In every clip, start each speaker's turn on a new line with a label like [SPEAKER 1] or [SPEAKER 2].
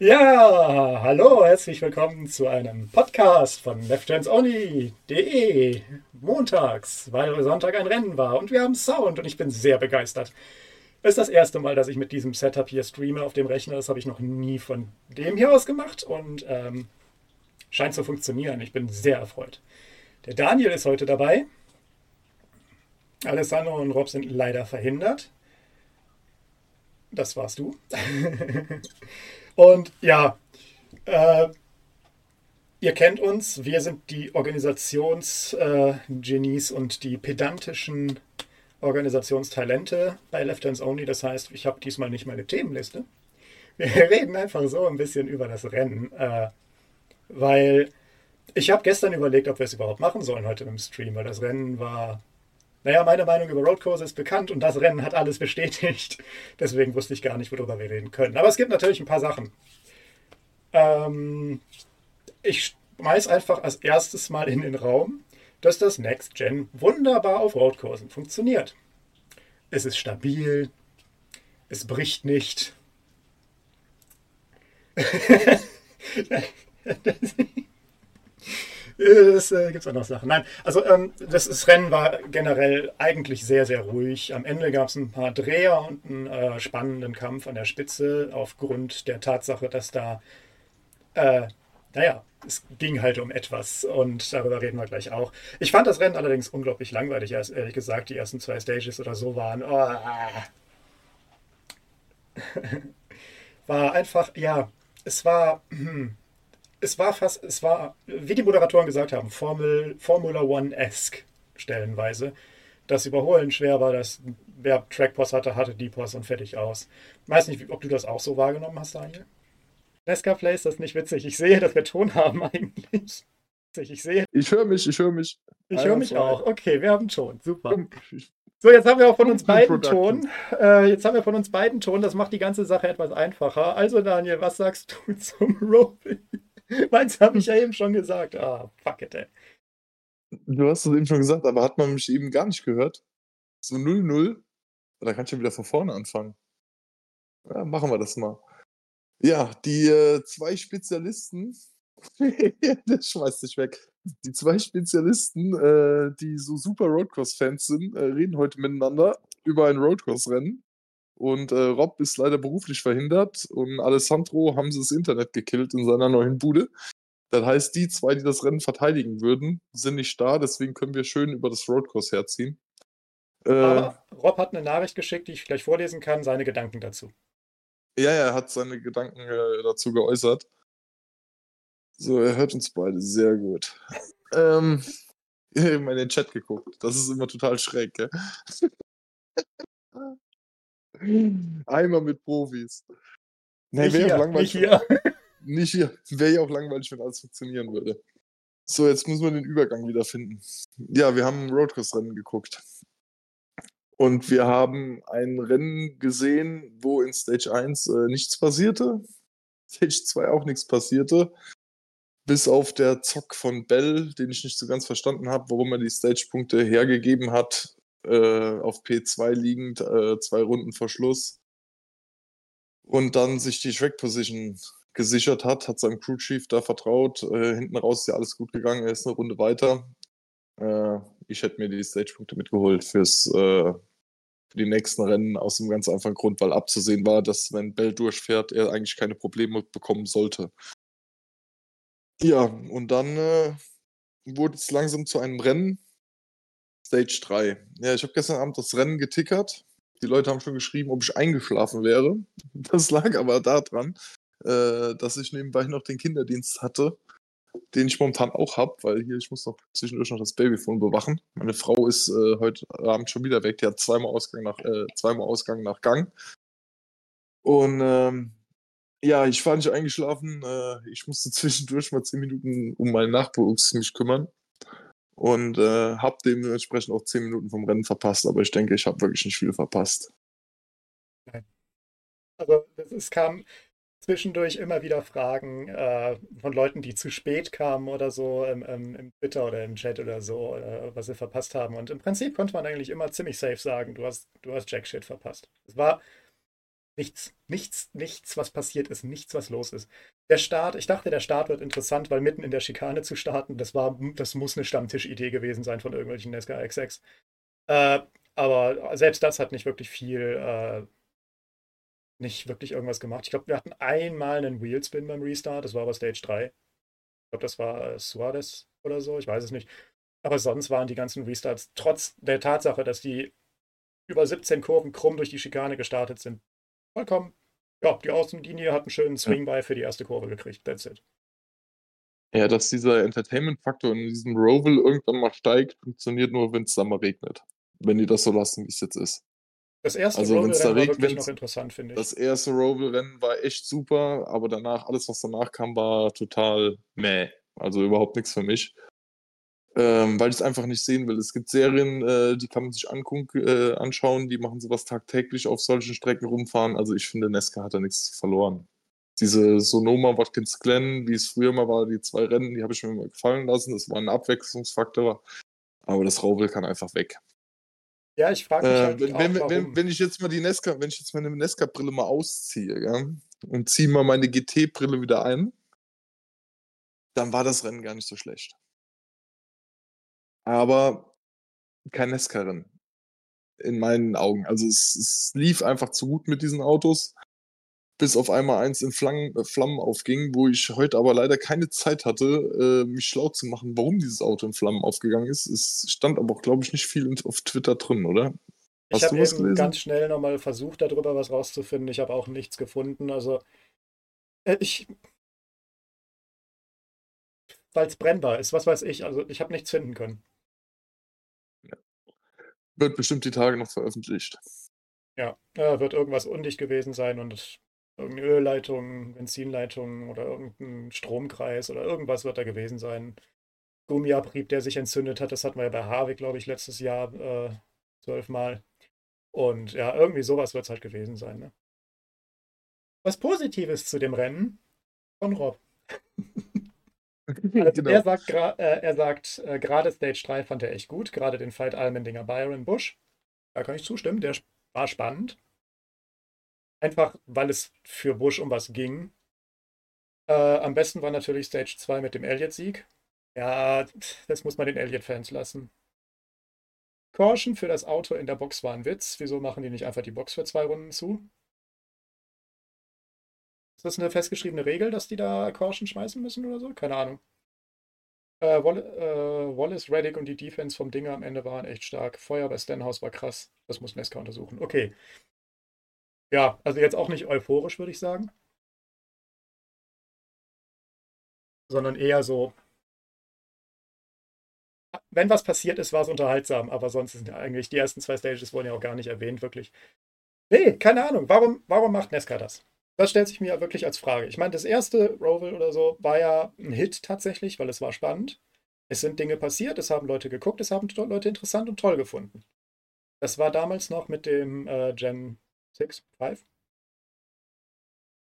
[SPEAKER 1] Ja, hallo, herzlich willkommen zu einem Podcast von lefthandsonly.de. Montags, weil Sonntag ein Rennen war und wir haben Sound und ich bin sehr begeistert. Es ist das erste Mal, dass ich mit diesem Setup hier streame auf dem Rechner. Das habe ich noch nie von dem hier aus gemacht und ähm, scheint zu funktionieren. Ich bin sehr erfreut. Der Daniel ist heute dabei. Alessandro und Rob sind leider verhindert. Das warst du. und ja, äh, ihr kennt uns. Wir sind die Organisationsgenies äh, und die pedantischen Organisationstalente bei Left Hands Only. Das heißt, ich habe diesmal nicht meine Themenliste. Wir reden einfach so ein bisschen über das Rennen, äh, weil ich habe gestern überlegt, ob wir es überhaupt machen sollen heute im Stream, weil das Rennen war naja, meine Meinung über Roadcourse ist bekannt und das Rennen hat alles bestätigt. Deswegen wusste ich gar nicht, worüber wir reden können. Aber es gibt natürlich ein paar Sachen. Ähm, ich schmeiß einfach als erstes mal in den Raum, dass das Next Gen wunderbar auf Roadkursen funktioniert. Es ist stabil, es bricht nicht. Es äh, gibt auch noch Sachen. Nein, also ähm, das, das, Rennen war generell eigentlich sehr, sehr ruhig. Am Ende gab es ein paar Dreher und einen äh, spannenden Kampf an der Spitze aufgrund der Tatsache, dass da, äh, naja, es ging halt um etwas und darüber reden wir gleich auch. Ich fand das Rennen allerdings unglaublich langweilig, ehrlich gesagt. Die ersten zwei Stages oder so waren. Oh, war einfach, ja, es war. Hm, es war fast, es war, wie die Moderatoren gesagt haben, Formel, Formula One-esque stellenweise. Das Überholen schwer war, dass wer Trackpost hatte, hatte die Post und fertig aus. Ich weiß nicht, ob du das auch so wahrgenommen hast, Daniel. Nesca Play ist das nicht witzig. Ich sehe, dass wir Ton haben eigentlich.
[SPEAKER 2] Ich sehe. Ich höre mich, ich höre mich.
[SPEAKER 1] Ich höre mich auch. Okay, wir haben Ton. Super. So, jetzt haben wir auch von uns beiden Ton. Äh, jetzt haben wir von uns beiden Ton. Das macht die ganze Sache etwas einfacher. Also, Daniel, was sagst du zum Roping? Meins habe ich ja eben schon gesagt. Ah, fuck it, ey.
[SPEAKER 2] Du hast es eben schon gesagt, aber hat man mich eben gar nicht gehört? So 0-0? Da kann ich ja wieder von vorne anfangen. Ja, machen wir das mal. Ja, die äh, zwei Spezialisten, der schmeißt sich weg. Die zwei Spezialisten, äh, die so super Roadcross-Fans sind, äh, reden heute miteinander über ein Roadcross-Rennen. Und äh, Rob ist leider beruflich verhindert und Alessandro haben sie das Internet gekillt in seiner neuen Bude. Das heißt, die zwei, die das Rennen verteidigen würden, sind nicht da, deswegen können wir schön über das Roadcourse herziehen.
[SPEAKER 1] Äh, Aber Rob hat eine Nachricht geschickt, die ich gleich vorlesen kann, seine Gedanken dazu.
[SPEAKER 2] Ja, er hat seine Gedanken äh, dazu geäußert. So, er hört uns beide sehr gut. ähm, ich habe mal in den Chat geguckt. Das ist immer total schräg, gell? Einmal mit Profis.
[SPEAKER 1] Nee, wäre auch langweilig. Nicht hier.
[SPEAKER 2] Nicht hier. Wäre ja auch langweilig, wenn alles funktionieren würde. So, jetzt müssen wir den Übergang wieder finden. Ja, wir haben ein Roadcourse-Rennen geguckt. Und wir haben ein Rennen gesehen, wo in Stage 1 äh, nichts passierte. Stage 2 auch nichts passierte. Bis auf der Zock von Bell, den ich nicht so ganz verstanden habe, warum er die Stage-Punkte hergegeben hat, äh, auf P2 liegend, äh, zwei Runden vor Schluss. Und dann sich die Track Position gesichert hat, hat seinem Crew Chief da vertraut. Äh, hinten raus ist ja alles gut gegangen, er ist eine Runde weiter. Äh, ich hätte mir die Stage-Punkte mitgeholt fürs, äh, für die nächsten Rennen aus dem ganz einfachen Grund, weil abzusehen war, dass wenn Bell durchfährt, er eigentlich keine Probleme bekommen sollte. Ja, und dann äh, wurde es langsam zu einem Rennen, Stage 3. Ja, ich habe gestern Abend das Rennen getickert. Die Leute haben schon geschrieben, ob ich eingeschlafen wäre. Das lag aber daran, äh, dass ich nebenbei noch den Kinderdienst hatte, den ich momentan auch habe, weil hier ich muss noch zwischendurch noch das Babyphone bewachen. Meine Frau ist äh, heute Abend schon wieder weg. Die hat zweimal Ausgang nach, äh, zweimal Ausgang nach Gang. Und ähm, ja, ich war nicht eingeschlafen. Äh, ich musste zwischendurch mal zehn Minuten um meinen Nachwuchs mich kümmern und äh, habe dementsprechend auch zehn Minuten vom Rennen verpasst, aber ich denke, ich habe wirklich nicht viel verpasst.
[SPEAKER 1] Also es kam zwischendurch immer wieder Fragen äh, von Leuten, die zu spät kamen oder so im, im, im Twitter oder im Chat oder so, äh, was sie verpasst haben. Und im Prinzip konnte man eigentlich immer ziemlich safe sagen, du hast, du hast Jack Shit verpasst. Es war Nichts, nichts, nichts, was passiert ist, nichts, was los ist. Der Start, ich dachte, der Start wird interessant, weil mitten in der Schikane zu starten, das war, das muss eine Stammtischidee gewesen sein von irgendwelchen Nesca XX. Äh, aber selbst das hat nicht wirklich viel, äh, nicht wirklich irgendwas gemacht. Ich glaube, wir hatten einmal einen Wheelspin beim Restart, das war aber Stage 3. Ich glaube, das war äh, Suarez oder so, ich weiß es nicht. Aber sonst waren die ganzen Restarts, trotz der Tatsache, dass die über 17 Kurven krumm durch die Schikane gestartet sind, vollkommen. Ja, die Außenlinie hat einen schönen Swing by für die erste Kurve gekriegt. That's it.
[SPEAKER 2] Ja, dass dieser Entertainment-Faktor in diesem Roval irgendwann mal steigt, funktioniert nur, wenn es da mal regnet. Wenn die das so lassen, wie es jetzt ist.
[SPEAKER 1] Das erste
[SPEAKER 2] Also, wenn's da
[SPEAKER 1] Roval-Rennen war wirklich noch interessant, finde ich.
[SPEAKER 2] Das erste Roval-Rennen war echt super, aber danach, alles, was danach kam, war total meh. Also überhaupt nichts für mich. Ähm, weil ich es einfach nicht sehen will. Es gibt Serien, äh, die kann man sich anguck, äh, anschauen, die machen sowas tagtäglich auf solchen Strecken rumfahren. Also ich finde, Nesca hat da nichts verloren. Diese Sonoma Watkins Glen, wie es früher mal war, die zwei Rennen, die habe ich mir mal gefallen lassen. Das war ein Abwechslungsfaktor. Aber das Roval kann einfach weg.
[SPEAKER 1] Ja, ich frage mich
[SPEAKER 2] Äh,
[SPEAKER 1] halt
[SPEAKER 2] wenn,
[SPEAKER 1] auch,
[SPEAKER 2] wenn,
[SPEAKER 1] warum.
[SPEAKER 2] wenn, wenn ich jetzt mal die Nesca, wenn ich jetzt meine Nesca-Brille mal ausziehe, ja, und ziehe mal meine GT-Brille wieder ein, dann war das Rennen gar nicht so schlecht. Aber kein Nesca-Rennen. In meinen Augen. Also es, es lief einfach zu gut mit diesen Autos, bis auf einmal eins in Flammen, äh, Flammen aufging, wo ich heute aber leider keine Zeit hatte, äh, mich schlau zu machen, warum dieses Auto in Flammen aufgegangen ist. Es stand aber auch, glaube ich, nicht viel auf Twitter drin, oder?
[SPEAKER 1] Ich
[SPEAKER 2] Hast
[SPEAKER 1] habe
[SPEAKER 2] du was
[SPEAKER 1] eben
[SPEAKER 2] gelesen?
[SPEAKER 1] ganz schnell nochmal versucht, darüber was rauszufinden. Ich habe auch nichts gefunden. Also, äh, ich. Weil es brennbar ist, was weiß ich. Also, ich habe nichts finden können.
[SPEAKER 2] Wird bestimmt die Tage noch veröffentlicht.
[SPEAKER 1] Ja, äh, wird irgendwas undicht gewesen sein und irgendeine Ölleitung, Benzinleitung oder irgendein Stromkreis oder irgendwas wird da gewesen sein. Gummiabrieb, der sich entzündet hat, das hatten wir ja bei Harvey, glaube ich, letztes Jahr äh, zwölfmal. Und ja, irgendwie sowas wird es halt gewesen sein. Ne? Was Positives zu dem Rennen von Rob. Also
[SPEAKER 2] genau.
[SPEAKER 1] Er sagt, äh, er sagt äh, gerade Stage 3 fand er echt gut, gerade den Fight Almendinger Byron Bush. Da kann ich zustimmen, der war spannend. Einfach, weil es für Bush um was ging. Äh, am besten war natürlich Stage 2 mit dem Elliott-Sieg. Ja, das muss man den Elliott-Fans lassen. Caution für das Auto in der Box war ein Witz. Wieso machen die nicht einfach die Box für zwei Runden zu? Ist das eine festgeschriebene Regel, dass die da Caution schmeißen müssen oder so? Keine Ahnung. Äh, Wall äh, Wallace, Reddick und die Defense vom Dinger am Ende waren echt stark. Feuer bei Stenhouse war krass. Das muss Nesca untersuchen. Okay. Ja, also jetzt auch nicht euphorisch, würde ich sagen. Sondern eher so. Wenn was passiert ist, war es unterhaltsam, aber sonst sind ja eigentlich die ersten zwei Stages wurden ja auch gar nicht erwähnt, wirklich. Nee, keine Ahnung. Warum, warum macht Nesca das? Das stellt sich mir ja wirklich als Frage. Ich meine, das erste Roval oder so war ja ein Hit tatsächlich, weil es war spannend. Es sind Dinge passiert, es haben Leute geguckt, es haben Leute interessant und toll gefunden. Das war damals noch mit dem äh, Gen 6, 5. Wo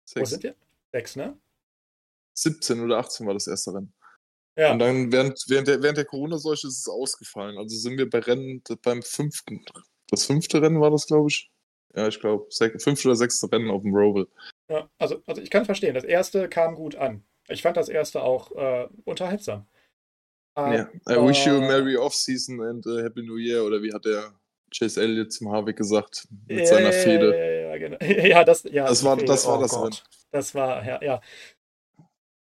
[SPEAKER 2] Sechs.
[SPEAKER 1] sind wir? 6, ne?
[SPEAKER 2] 17 oder 18 war das erste Rennen.
[SPEAKER 1] Ja.
[SPEAKER 2] Und dann während, während der, während der Corona-Seuche ist es ausgefallen. Also sind wir bei Rennen beim fünften. Das fünfte Rennen war das, glaube ich. Ja, ich glaube, fünfte oder sechste Rennen auf dem Roval.
[SPEAKER 1] Ja, also, also ich kann verstehen, das erste kam gut an. Ich fand das erste auch äh, unterhaltsam.
[SPEAKER 2] Ja. I wish you a
[SPEAKER 1] Aber-
[SPEAKER 2] merry off-season and a happy new year. Oder wie hat der Chase Elliott zum Harvick gesagt? Mit seiner Fehde.
[SPEAKER 1] Ja, genau. ja, das, ja,
[SPEAKER 2] Das war- das war
[SPEAKER 1] oh
[SPEAKER 2] das
[SPEAKER 1] Gott. Das war, ja, ja.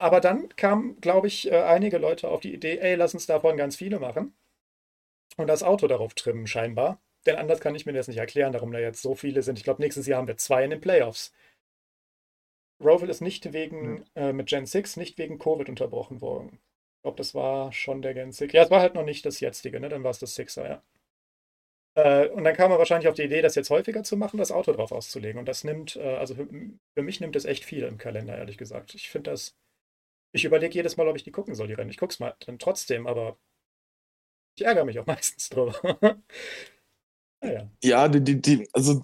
[SPEAKER 1] Aber dann kamen, glaube ich, äh, einige Leute auf die Idee, ey, lass uns davon ganz viele machen. Und das Auto darauf trimmen, scheinbar. Denn anders kann ich mir das nicht erklären, darum da jetzt so viele sind. Ich glaube, nächstes Jahr haben wir zwei in den Playoffs. Roval ist nicht wegen, äh, mit Gen 6, nicht wegen Covid unterbrochen worden. Ich glaube, das war schon der Gen 6. Ja, es war halt noch nicht das jetzige, ne? Dann war es das Sixer, ja. Äh, und dann kam er wahrscheinlich auf die Idee, das jetzt häufiger zu machen, das Auto drauf auszulegen. Und das nimmt, äh, also für, für mich nimmt es echt viel im Kalender, ehrlich gesagt. Ich finde das. Ich überlege jedes Mal, ob ich die gucken soll, die Rennen. Ich guck's mal dann trotzdem, aber ich ärgere mich auch meistens drüber. naja.
[SPEAKER 2] Ja, die, die, die, also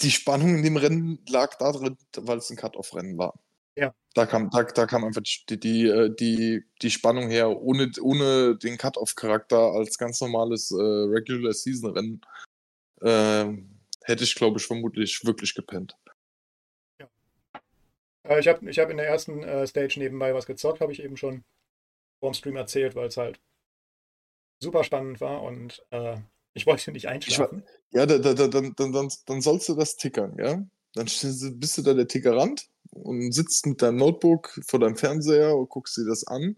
[SPEAKER 2] die Spannung in dem Rennen lag darin, weil es ein Cut-Off-Rennen war.
[SPEAKER 1] Ja.
[SPEAKER 2] Da kam, da, da kam einfach die, die, äh, die, die Spannung her, ohne, ohne den Cut-Off-Charakter als ganz normales äh, Regular-Season-Rennen. ähm, hätte ich, glaube ich, vermutlich wirklich gepennt.
[SPEAKER 1] Äh, ich habe ich hab in der ersten äh, Stage nebenbei was gezockt, habe ich eben schon vorm Stream erzählt, weil es halt super spannend war und äh, ich wollte nicht einschlafen.
[SPEAKER 2] War, ja, da, da, da, dann, dann, dann sollst du das tickern, ja? Dann bist du da der Tickerant und sitzt mit deinem Notebook vor deinem Fernseher und guckst dir das an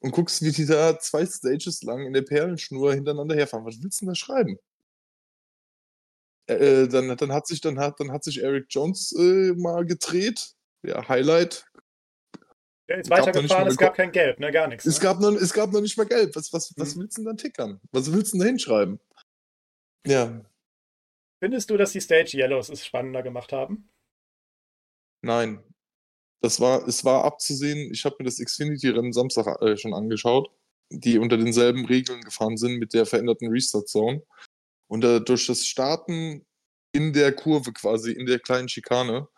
[SPEAKER 2] und guckst, wie die da zwei Stages lang in der Perlenschnur hintereinander herfahren. Was willst du denn da schreiben? Äh, dann, dann, hat sich, dann, hat, dann hat sich Eric Jones äh, mal gedreht. Ja, Highlight.
[SPEAKER 1] Der ist weitergefahren, es gab kein Gelb, ne? Gar nichts.
[SPEAKER 2] Es,
[SPEAKER 1] ne?
[SPEAKER 2] gab, noch, es gab noch nicht mal Gelb. Was, was, was hm. willst du denn dann tickern? Was willst du denn da hinschreiben? Ja.
[SPEAKER 1] Findest du, dass die Stage Yellows es spannender gemacht haben?
[SPEAKER 2] Nein. Das war, es war abzusehen, ich habe mir das Xfinity-Rennen Samstag äh, schon angeschaut, die unter denselben Regeln gefahren sind mit der veränderten Restart-Zone. Und äh, durch das Starten in der Kurve quasi, in der kleinen Schikane,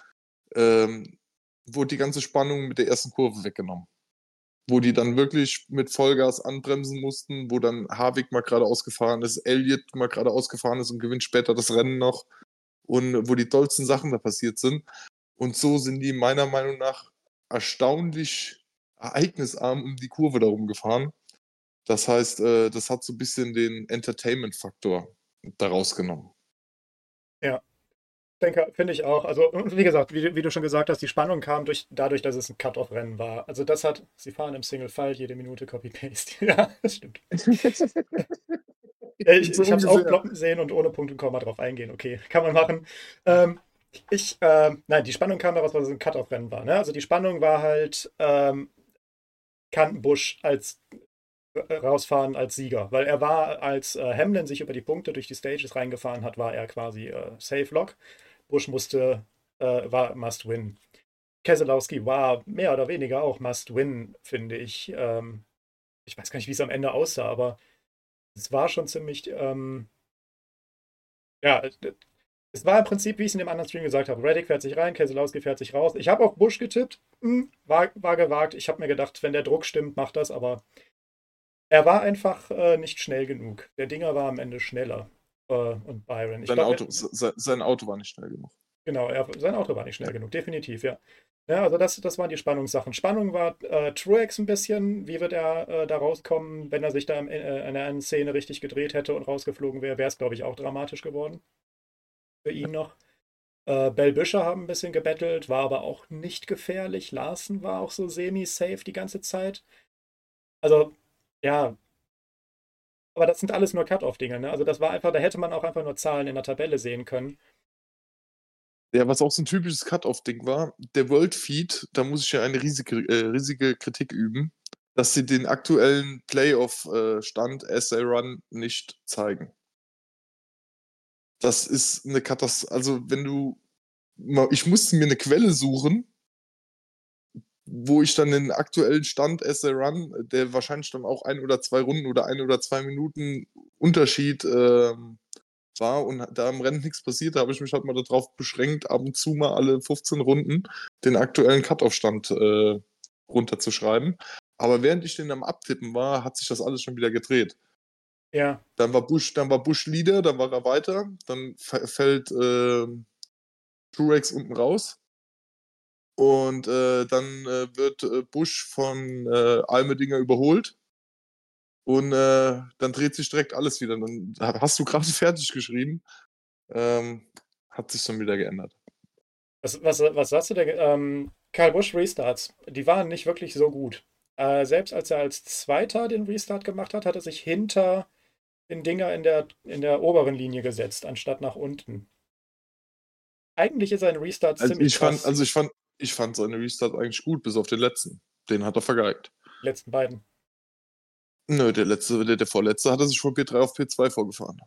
[SPEAKER 2] ähm, wurde die ganze Spannung mit der ersten Kurve weggenommen. Wo die dann wirklich mit Vollgas anbremsen mussten, wo dann Harvick mal gerade ausgefahren ist, Elliott mal gerade ausgefahren ist und gewinnt später das Rennen noch. Und wo die tollsten Sachen da passiert sind. Und so sind die meiner Meinung nach erstaunlich ereignisarm um die Kurve darum gefahren. Das heißt, äh, das hat so ein bisschen den Entertainment-Faktor daraus genommen.
[SPEAKER 1] Ja, denke, finde ich auch. Also, wie gesagt, wie, wie, du schon gesagt hast, die Spannung kam durch, dadurch, dass es ein Cut-Off-Rennen war. Also, das hat, sie fahren im Single-File jede Minute Copy-Paste. ja, das stimmt. ich ich habe es auch ploppen sehen und ohne Punkt und Komma drauf eingehen. Okay, kann man machen. Ähm, ich, äh, nein, die Spannung kam daraus, weil es ein Cut-Off-Rennen war. Ne? Also die Spannung war halt, ähm, kann Busch als äh, rausfahren als Sieger, weil er war, als äh, Hamlin sich über die Punkte durch die Stages reingefahren hat, war er quasi äh, Safe Lock. Busch musste, äh, war Must Win. Keselowski war mehr oder weniger auch Must Win, finde ich. Ähm, ich weiß gar nicht, wie es am Ende aussah, aber es war schon ziemlich, ähm, ja, es war im Prinzip, wie ich es in dem anderen Stream gesagt habe. Reddick fährt sich rein, Keselowski fährt sich raus. Ich habe auch Bush getippt. Hm, war, war gewagt. Ich habe mir gedacht, wenn der Druck stimmt, macht das. Aber er war einfach äh, nicht schnell genug. Der Dinger war am Ende schneller. Äh, und Byron.
[SPEAKER 2] Sein, glaub, Auto, sein, sein, Auto war nicht schnell genug.
[SPEAKER 1] Genau, er, sein Auto war nicht schnell genug. Definitiv, ja. Ja, also das, das waren die Spannungssachen. Spannung war äh, Truex ein bisschen. Wie wird er äh, da rauskommen, wenn er sich da in, äh, in einer Szene richtig gedreht hätte und rausgeflogen wäre? Wäre es, glaube ich, auch dramatisch geworden für ihn noch. Äh, Bell Büscher haben ein bisschen gebettelt, war aber auch nicht gefährlich. Larsen war auch so semi-safe die ganze Zeit. Also, ja. Aber das sind alles nur Cut-Off-Dinge. Ne? Also, das war einfach, da hätte man auch einfach nur Zahlen in der Tabelle sehen können.
[SPEAKER 2] Ja, was auch so ein typisches Cut-Off-Ding war, der World Feed, da muss ich ja eine riesige, äh, riesige Kritik üben, dass sie den aktuellen Playoff-Stand äh, SA Run nicht zeigen das ist eine Katastrophe. Also, wenn du. Ich musste mir eine Quelle suchen, wo ich dann den aktuellen Stand a Run, der wahrscheinlich dann auch ein oder zwei Runden oder ein oder zwei Minuten Unterschied äh, war und da im Rennen nichts passiert, da habe ich mich halt mal darauf beschränkt, ab und zu mal alle 15 Runden den aktuellen Cut-Off-Stand äh, runterzuschreiben. Aber während ich den am Abtippen war, hat sich das alles schon wieder gedreht.
[SPEAKER 1] Ja.
[SPEAKER 2] Dann war Bush, dann war Bush Leader, dann war er weiter, dann fällt äh, Truex unten raus. Und äh, dann äh, wird äh, Bush von äh, Almedinger überholt. Und äh, dann dreht sich direkt alles wieder. Dann hast du gerade fertig geschrieben. Ähm, hat sich dann wieder geändert.
[SPEAKER 1] Was, was, was sagst du denn? Ähm, Karl Busch Restarts, die waren nicht wirklich so gut. Äh, selbst als er als Zweiter den Restart gemacht hat, hat er sich hinter den Dinger in der, in der oberen Linie gesetzt, anstatt nach unten. Eigentlich ist ein Restart
[SPEAKER 2] also ziemlich ich fand, Also ich fand, ich fand seine Restart eigentlich gut, bis auf den letzten. Den hat er vergeigt.
[SPEAKER 1] Die letzten beiden.
[SPEAKER 2] Nö, der letzte, der, der vorletzte hat er sich von P3 auf P2 vorgefahren.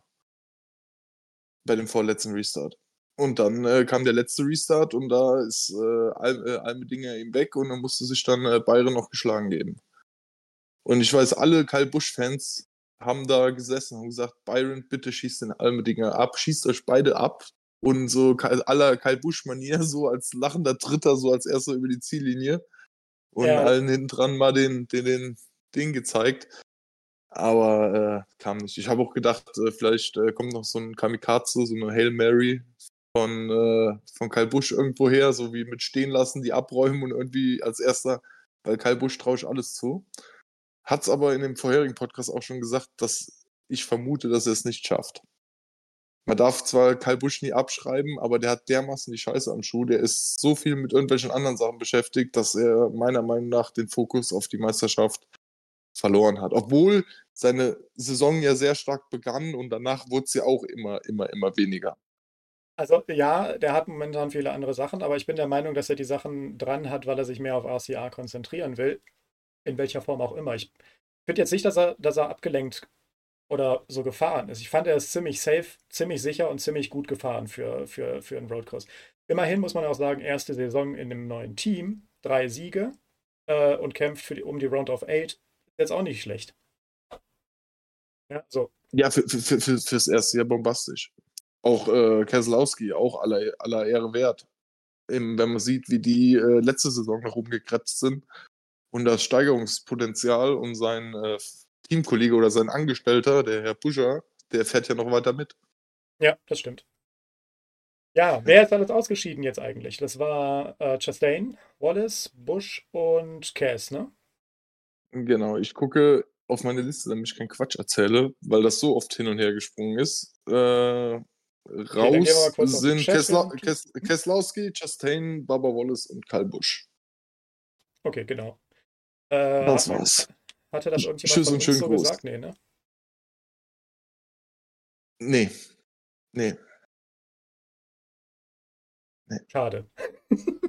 [SPEAKER 2] Bei dem vorletzten Restart. Und dann äh, kam der letzte Restart und da ist äh, Al äh, Almedinger ihm weg und dann musste sich dann äh, Bayern noch geschlagen geben. Und ich weiß, alle Kyle Busch-Fans haben da gesessen und gesagt, Byron, bitte schießt den Almedinger ab, schießt euch beide ab. Und so aller Kyle Busch-Manier, so als lachender Dritter, so als erster über die Ziellinie. Und ja. allen hinten dran mal den, den, den Ding gezeigt. Aber äh, kam nicht. Ich habe auch gedacht, äh, vielleicht äh, kommt noch so ein Kamikaze, so eine Hail Mary von, äh, von Kyle Busch irgendwo her, so wie mit stehen lassen, die abräumen und irgendwie als erster, weil Kyle Busch traue ich alles zu. Hat es aber in dem vorherigen Podcast auch schon gesagt, dass ich vermute, dass er es nicht schafft. Man darf zwar Kyle Busch nie abschreiben, aber der hat dermaßen die Scheiße am Schuh. Der ist so viel mit irgendwelchen anderen Sachen beschäftigt, dass er meiner Meinung nach den Fokus auf die Meisterschaft verloren hat. Obwohl seine Saison ja sehr stark begann und danach wurde ja auch immer, immer, immer weniger.
[SPEAKER 1] Also ja, der hat momentan viele andere Sachen, aber ich bin der Meinung, dass er die Sachen dran hat, weil er sich mehr auf RCA konzentrieren will. In welcher Form auch immer. Ich finde jetzt nicht, dass er, dass er abgelenkt oder so gefahren ist. Ich fand, er ist ziemlich safe, ziemlich sicher und ziemlich gut gefahren für, für, für einen Roadcross. Immerhin muss man auch sagen, erste Saison in einem neuen Team, drei Siege äh, und kämpft für die, um die Round of Eight. Ist jetzt auch nicht schlecht.
[SPEAKER 2] Ja, so. ja für, für, für, fürs erste Jahr bombastisch. Auch äh, Keselowski, auch aller, aller Ehre wert. Eben, wenn man sieht, wie die äh, letzte Saison noch rumgekratzt sind und das Steigerungspotenzial und sein äh, Teamkollege oder sein Angestellter, der Herr Puscher, der fährt ja noch weiter mit.
[SPEAKER 1] Ja, das stimmt. Ja, wer ist alles ausgeschieden jetzt eigentlich? Das war äh, Chastain, Wallace, Bush und Cass, ne?
[SPEAKER 2] Genau, ich gucke auf meine Liste, damit ich keinen Quatsch erzähle, weil das so oft hin und her gesprungen ist. Äh, raus okay, sind Kesla Kes Keslowski, Chastain, Baba Wallace und Karl Busch.
[SPEAKER 1] Okay, genau.
[SPEAKER 2] Äh, das war's.
[SPEAKER 1] Hatte das irgendjemand Tschüss und schön so groß. gesagt? Nee, ne?
[SPEAKER 2] Nee. Nee.
[SPEAKER 1] nee. Schade.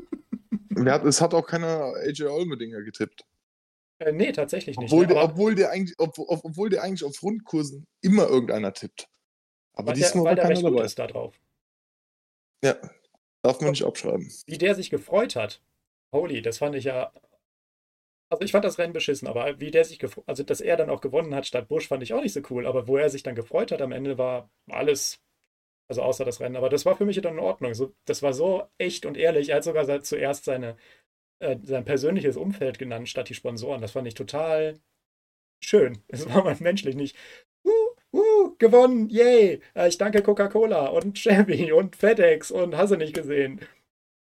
[SPEAKER 2] Hat, es hat auch keiner AJ Olmedinger getippt.
[SPEAKER 1] Äh, nee, tatsächlich nicht.
[SPEAKER 2] Obwohl, ne, der, obwohl, der eigentlich, ob, obwohl der eigentlich auf Rundkursen immer irgendeiner tippt.
[SPEAKER 1] Aber diesmal der, war keiner dabei. Ist da drauf.
[SPEAKER 2] Ja, darf man Und nicht abschreiben.
[SPEAKER 1] Wie der sich gefreut hat. Holy, das fand ich ja also ich fand das Rennen beschissen, aber wie der sich also dass er dann auch gewonnen hat statt Busch, fand ich auch nicht so cool. Aber wo er sich dann gefreut hat am Ende war alles, also außer das Rennen. Aber das war für mich dann in Ordnung. So, das war so echt und ehrlich. Er hat sogar zuerst seine, äh, sein persönliches Umfeld genannt statt die Sponsoren. Das fand ich total schön. Es war mal menschlich nicht. Uh, uh, gewonnen, yay! Äh, ich danke Coca-Cola und Chevy und FedEx und hast du nicht gesehen.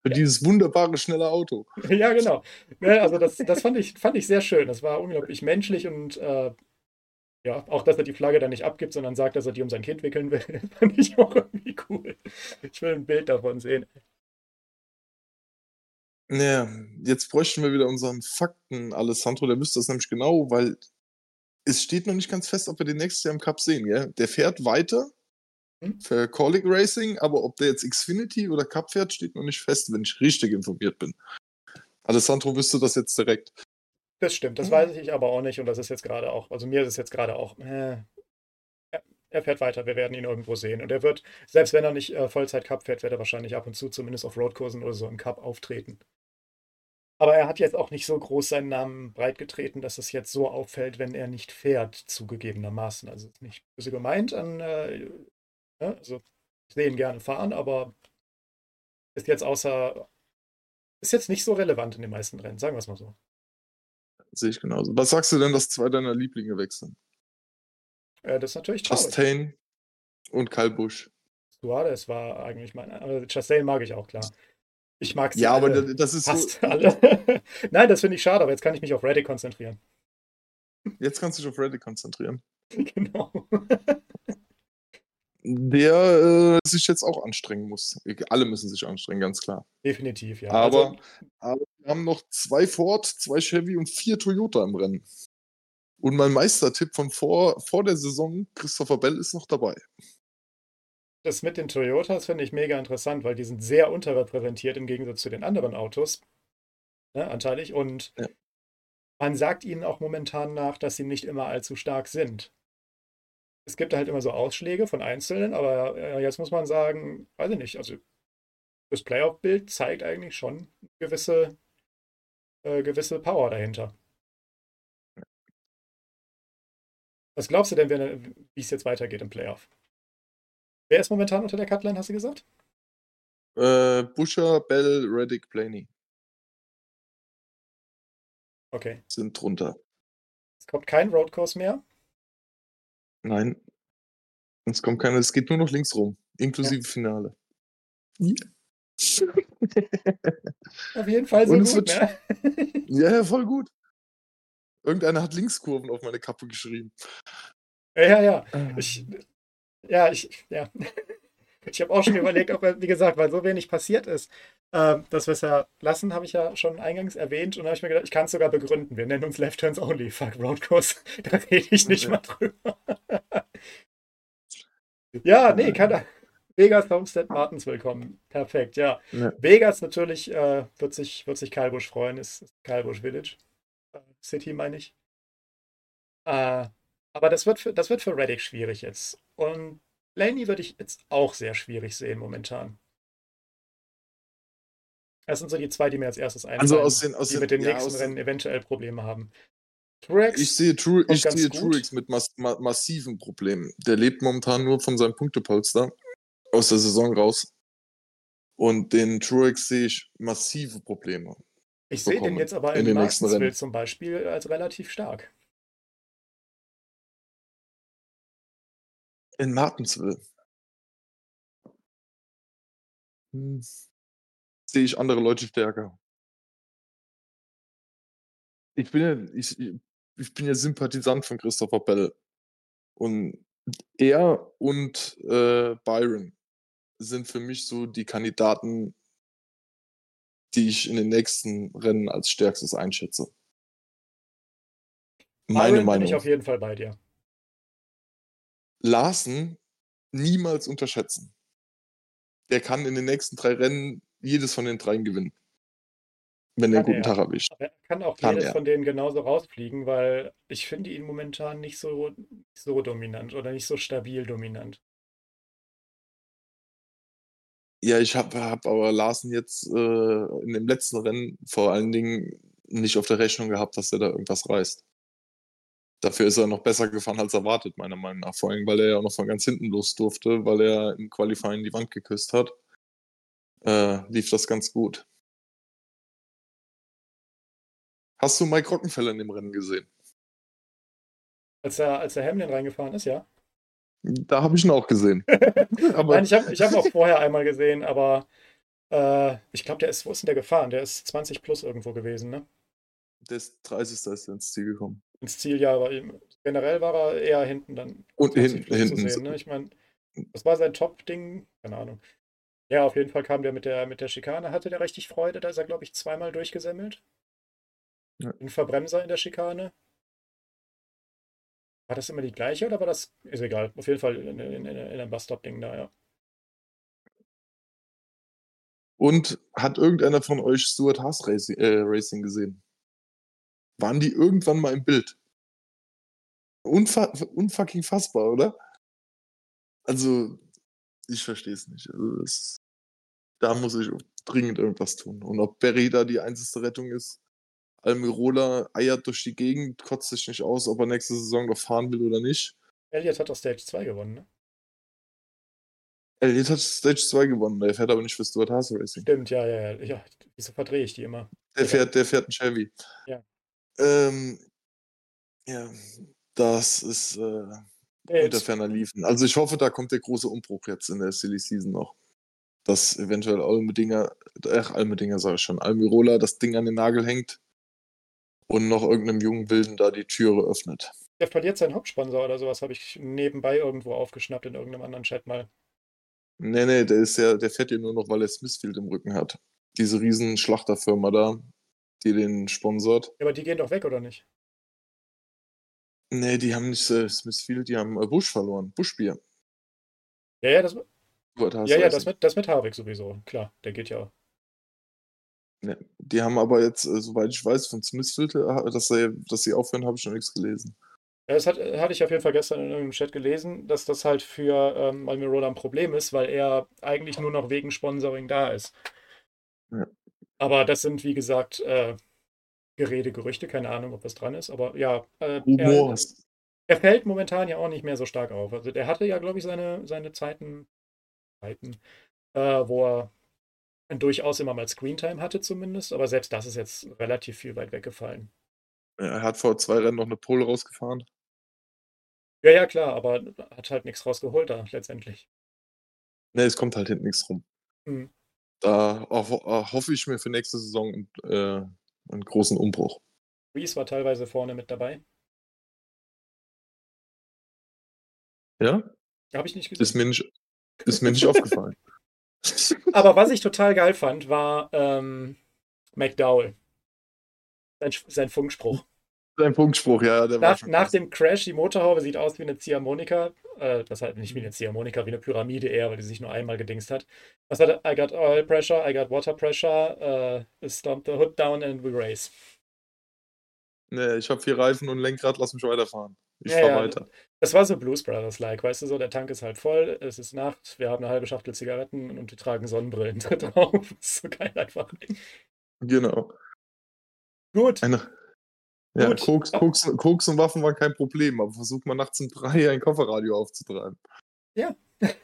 [SPEAKER 2] Für ja. dieses wunderbare, schnelle Auto.
[SPEAKER 1] Ja, genau. Also das, das fand, ich, fand ich sehr schön. Das war unglaublich menschlich und äh, ja, auch, dass er die Flagge dann nicht abgibt, sondern sagt, dass er die um sein Kind wickeln will, fand ich auch irgendwie cool. Ich will ein Bild davon sehen.
[SPEAKER 2] Naja, jetzt bräuchten wir wieder unseren Fakten, Alessandro. Der wüsste das nämlich genau, weil es steht noch nicht ganz fest, ob wir den nächstes Jahr im Cup sehen. Gell? Der fährt weiter? Für Colic Racing, aber ob der jetzt Xfinity oder Cup fährt, steht noch nicht fest, wenn ich richtig informiert bin. Alessandro wüsste das jetzt direkt.
[SPEAKER 1] Das stimmt, das weiß ich aber auch nicht und das ist jetzt gerade auch, also mir ist es jetzt gerade auch, äh, er fährt weiter, wir werden ihn irgendwo sehen und er wird, selbst wenn er nicht äh, Vollzeit-Cup fährt, wird er wahrscheinlich ab und zu zumindest auf Roadkursen oder so im Cup auftreten. Aber er hat jetzt auch nicht so groß seinen Namen breitgetreten, dass es jetzt so auffällt, wenn er nicht fährt, zugegebenermaßen. Also nicht böse gemeint an äh, Ne? Also ich sehe ihn gerne fahren, aber ist jetzt außer, ist jetzt nicht so relevant in den meisten Rennen, sagen wir es mal so.
[SPEAKER 2] Sehe ich genauso. Was sagst du denn, dass zwei deiner Lieblinge wechseln?
[SPEAKER 1] Ja, das ist natürlich
[SPEAKER 2] traurig. Chastain und Kyle Busch.
[SPEAKER 1] Suarez war eigentlich mein, aber Chastain mag ich auch, klar. Ich mag
[SPEAKER 2] sie Ja, alle. aber das ist
[SPEAKER 1] Fast so. Alle. Nein, das finde ich schade, aber jetzt kann ich mich auf Reddit konzentrieren.
[SPEAKER 2] Jetzt kannst du dich auf Reddit konzentrieren.
[SPEAKER 1] Genau
[SPEAKER 2] der äh, sich jetzt auch anstrengen muss. Alle müssen sich anstrengen, ganz klar.
[SPEAKER 1] Definitiv, ja.
[SPEAKER 2] Aber, also, aber wir haben noch zwei Ford, zwei Chevy und vier Toyota im Rennen. Und mein Meistertipp von vor, vor der Saison, Christopher Bell, ist noch dabei.
[SPEAKER 1] Das mit den Toyotas finde ich mega interessant, weil die sind sehr unterrepräsentiert im Gegensatz zu den anderen Autos. Ne, anteilig. Und ja. man sagt ihnen auch momentan nach, dass sie nicht immer allzu stark sind es gibt halt immer so Ausschläge von Einzelnen, aber äh, jetzt muss man sagen, weiß ich nicht, also das Playoff-Bild zeigt eigentlich schon gewisse, äh, gewisse Power dahinter. Was glaubst du denn, wie es jetzt weitergeht im Playoff? Wer ist momentan unter der Cutline, hast du gesagt?
[SPEAKER 2] Äh, Buscher, Bell, Reddick, Blaney.
[SPEAKER 1] Okay.
[SPEAKER 2] Sind drunter.
[SPEAKER 1] Es kommt kein Roadcourse mehr.
[SPEAKER 2] Nein. Es kommt keiner, es geht nur noch links rum, inklusive ja. Finale.
[SPEAKER 1] Auf jeden Fall so
[SPEAKER 2] Und
[SPEAKER 1] gut, ne?
[SPEAKER 2] Ja, ja, voll gut. Irgendeiner hat Linkskurven auf meine Kappe geschrieben.
[SPEAKER 1] Ja, ja.
[SPEAKER 2] Ah.
[SPEAKER 1] Ich, ja, ich, ja. Ich habe auch schon überlegt, ob, wie gesagt, weil so wenig passiert ist, ähm, dass wir es ja lassen, habe ich ja schon eingangs erwähnt. Und da habe ich mir gedacht, ich kann es sogar begründen. Wir nennen uns Left Turns Only. Fuck Roadcourse. Da rede ich nicht
[SPEAKER 2] Ja.
[SPEAKER 1] mal drüber. ja, nee, kann er. Vegas, Homestead, Martins willkommen. Perfekt, ja.
[SPEAKER 2] Ja.
[SPEAKER 1] Vegas natürlich äh, wird, sich, wird sich Kyle Busch freuen, ist, ist Kyle Busch Village. Äh, City meine ich. Äh, aber das wird, für, das wird für Reddick schwierig jetzt. Und Laney würde ich jetzt auch sehr schwierig sehen momentan. Das sind so die zwei, die mir als erstes einfallen,
[SPEAKER 2] Also aus den, aus
[SPEAKER 1] die
[SPEAKER 2] den,
[SPEAKER 1] mit den
[SPEAKER 2] ja,
[SPEAKER 1] nächsten Rennen eventuell Probleme haben. Truex,
[SPEAKER 2] ich sehe, Tru, ich sehe. Truex mit mass, ma, massiven Problemen. Der lebt momentan nur von seinem Punktepolster aus der Saison raus. Und den Truex sehe ich massive Probleme.
[SPEAKER 1] ich sehe den jetzt aber
[SPEAKER 2] in nächsten
[SPEAKER 1] Martinsville
[SPEAKER 2] Rennen.
[SPEAKER 1] zum Beispiel als relativ stark.
[SPEAKER 2] In Martinsville. Hm. Sehe ich andere Leute stärker. Ich bin ja, ich, ich bin ja Sympathisant von Christopher Bell. Und er und äh, Byron sind für mich so die Kandidaten, die ich in den nächsten Rennen als stärkstes einschätze. Meine
[SPEAKER 1] Byron bin ich
[SPEAKER 2] Meinung.
[SPEAKER 1] auf jeden Fall bei dir.
[SPEAKER 2] Larsen niemals unterschätzen. Der kann in den nächsten drei Rennen jedes von den dreien gewinnen. Wenn er einen
[SPEAKER 1] Kann
[SPEAKER 2] guten. Tag erwischt.
[SPEAKER 1] Er kann auch
[SPEAKER 2] Kann
[SPEAKER 1] jedes
[SPEAKER 2] er.
[SPEAKER 1] von denen genauso rausfliegen, weil ich finde ihn momentan nicht so, so dominant oder nicht so stabil dominant.
[SPEAKER 2] Ja, ich habe hab aber Larsen jetzt äh, in dem letzten Rennen vor allen Dingen nicht auf der Rechnung gehabt, dass er da irgendwas reißt. Dafür ist er noch besser gefahren als erwartet, meiner Meinung nach. Vor allem, weil er ja auch noch von ganz hinten los durfte, weil er im Qualifying die Wand geküsst hat. Äh, lief das ganz gut. Hast du Mike Rockenfeller in dem Rennen gesehen?
[SPEAKER 1] Als er, als er Hamlin reingefahren ist, ja.
[SPEAKER 2] Da habe ich ihn auch gesehen.
[SPEAKER 1] Nein, ich habe ich hab ihn auch vorher einmal gesehen, aber äh, ich glaube, der ist, wo ist denn der gefahren? Der ist 20 plus irgendwo gewesen, ne?
[SPEAKER 2] der ist 30. ist er ins Ziel gekommen.
[SPEAKER 1] Ins Zieljahr war ihm. Generell war er eher hinten dann.
[SPEAKER 2] Und
[SPEAKER 1] 20
[SPEAKER 2] hinten,
[SPEAKER 1] sehen, ne? Ich meine, das war sein Top-Ding. Keine Ahnung. Ja, auf jeden Fall kam der mit der, mit der Schikane, hatte der richtig Freude. Da ist er, glaube ich, zweimal durchgesemmelt.
[SPEAKER 2] Ja.
[SPEAKER 1] Ein Verbremser in der Schikane. War das immer die gleiche oder war das. Ist egal. Auf jeden Fall in, in, in, in einem Bus-Stop-Ding da, ja.
[SPEAKER 2] Und hat irgendeiner von euch Stuart Haas Racing, äh, Racing gesehen? Waren die irgendwann mal im Bild? Unfa unfucking fassbar, oder? Also, ich verstehe es nicht. Also, es, da muss ich dringend irgendwas tun. Und ob Berry da die einzige Rettung ist, Almirola eiert durch die Gegend, kotzt sich nicht aus, ob er nächste Saison noch fahren will oder nicht.
[SPEAKER 1] Elliot hat doch Stage 2 gewonnen, ne?
[SPEAKER 2] Elliot hat Stage 2 gewonnen, der fährt aber nicht für Stuart Haas Racing.
[SPEAKER 1] Stimmt, ja, ja, ja. ja wieso verdrehe ich die immer?
[SPEAKER 2] Der fährt, der fährt einen Chevy.
[SPEAKER 1] Ja.
[SPEAKER 2] Ähm, ja, das ist äh,
[SPEAKER 1] Ja,
[SPEAKER 2] unter ferner Liefen. Also ich hoffe, da kommt der große Umbruch jetzt in der Silly Season noch. Dass eventuell Almedinger, ach, Almedinger sage ich schon, Almirola das Ding an den Nagel hängt und noch irgendeinem jungen Wilden da die Türe öffnet.
[SPEAKER 1] der verliert seinen Hauptsponsor oder sowas, habe ich nebenbei irgendwo aufgeschnappt in irgendeinem anderen Chat mal.
[SPEAKER 2] Nee, nee, der ist ja, der fährt ja nur noch, weil er Smithfield im Rücken hat. Diese riesen Schlachterfirma da, die den sponsort.
[SPEAKER 1] Ja, aber die gehen doch weg, oder nicht?
[SPEAKER 2] Nee, die haben nicht äh, Smithfield, die haben äh, Bush verloren. Bushbier.
[SPEAKER 1] Ja, ja, das,
[SPEAKER 2] Haas
[SPEAKER 1] ja, ja, das mit, das mit Harvick sowieso. Klar, der geht ja.
[SPEAKER 2] Ne, die haben aber jetzt, äh, soweit ich weiß, von Smithfield, äh, dass sie, dass sie aufhören, habe ich noch nichts gelesen.
[SPEAKER 1] Ja, Das hat, hatte ich auf jeden Fall gestern in irgendeinem Chat gelesen, dass das halt für ähm, Almirola ein Problem ist, weil er eigentlich nur noch wegen Sponsoring da ist.
[SPEAKER 2] Ja.
[SPEAKER 1] Aber das sind, wie gesagt, äh, Gerede, Gerüchte, keine Ahnung, ob das dran ist. Aber ja, äh, er, er fällt momentan ja auch nicht mehr so stark auf. Also der hatte ja, glaube ich, seine, seine Zeiten, Zeiten äh, wo er durchaus immer mal Screentime hatte zumindest. Aber selbst das ist jetzt relativ viel weit weggefallen.
[SPEAKER 2] Er hat vor zwei Rennen noch eine Pole rausgefahren.
[SPEAKER 1] Ja, ja, klar, aber hat halt nichts rausgeholt da letztendlich.
[SPEAKER 2] Ne, es kommt halt hinten nichts rum.
[SPEAKER 1] Mhm.
[SPEAKER 2] Da ho hoffe ich mir für nächste Saison äh, einen großen Umbruch.
[SPEAKER 1] Reese war teilweise vorne mit dabei.
[SPEAKER 2] Ja?
[SPEAKER 1] Habe ich nicht gesehen.
[SPEAKER 2] Ist mir nicht, ist mir nicht aufgefallen.
[SPEAKER 1] Aber was ich total geil fand, war ähm, McDowell. Sein, sein Funkspruch.
[SPEAKER 2] Sein Funkspruch, ja.
[SPEAKER 1] Nach, nach dem Crash, die Motorhaube sieht aus wie eine Ziehharmonika. Äh, das halt nicht wie eine Ziehharmonika, wie eine Pyramide eher, weil die sich nur einmal gedingst hat. Was hat? I got oil pressure, I got water pressure, uh, stomp the hood down and we race.
[SPEAKER 2] Nee, ich habe vier Reifen und Lenkrad, lass mich weiterfahren. Ich
[SPEAKER 1] Ja,
[SPEAKER 2] fahr
[SPEAKER 1] ja.
[SPEAKER 2] weiter.
[SPEAKER 1] Das war so Blues Brothers-like, weißt du so, der Tank ist halb voll, es ist Nacht, wir haben eine halbe Schachtel Zigaretten und wir tragen Sonnenbrillen drauf. Das ist so geil einfach.
[SPEAKER 2] Genau.
[SPEAKER 1] Gut,
[SPEAKER 2] Eine, ja,
[SPEAKER 1] Gut.
[SPEAKER 2] Koks, Koks, Koks und Waffen waren kein Problem, aber versuch mal nachts um drei ein Kofferradio aufzutreiben.
[SPEAKER 1] Ja.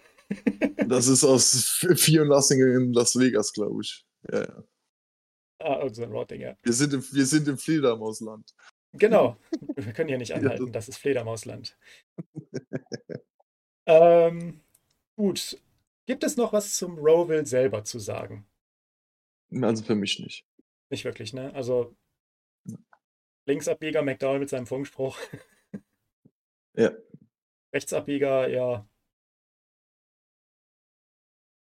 [SPEAKER 2] Das ist aus Fear Nothing in Las Vegas, glaube ich. Ja, ja.
[SPEAKER 1] ah, irgend so ein.
[SPEAKER 2] Wir sind im, wir sind im Fledermausland.
[SPEAKER 1] Genau. Wir können hier nicht anhalten, das ist Fledermausland. ähm, gut. Gibt es noch was zum Rowville selber zu sagen?
[SPEAKER 2] Also für mich nicht.
[SPEAKER 1] Nicht wirklich, ne? Also Linksabbieger McDowell mit seinem Funkspruch.
[SPEAKER 2] Ja.
[SPEAKER 1] Rechtsabbieger, ja,